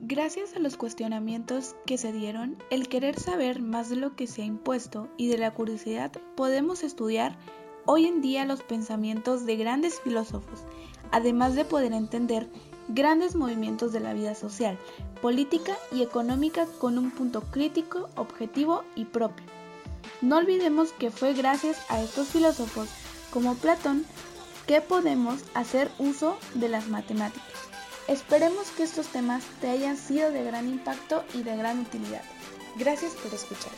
Gracias a los cuestionamientos que se dieron, el querer saber más de lo que se ha impuesto y de la curiosidad, podemos estudiar hoy en día los pensamientos de grandes filósofos, además de poder entender grandes movimientos de la vida social, política y económica con un punto crítico, objetivo y propio. No olvidemos que fue gracias a estos filósofos como Platón que podemos hacer uso de las matemáticas. Esperemos que estos temas te hayan sido de gran impacto y de gran utilidad. Gracias por escuchar.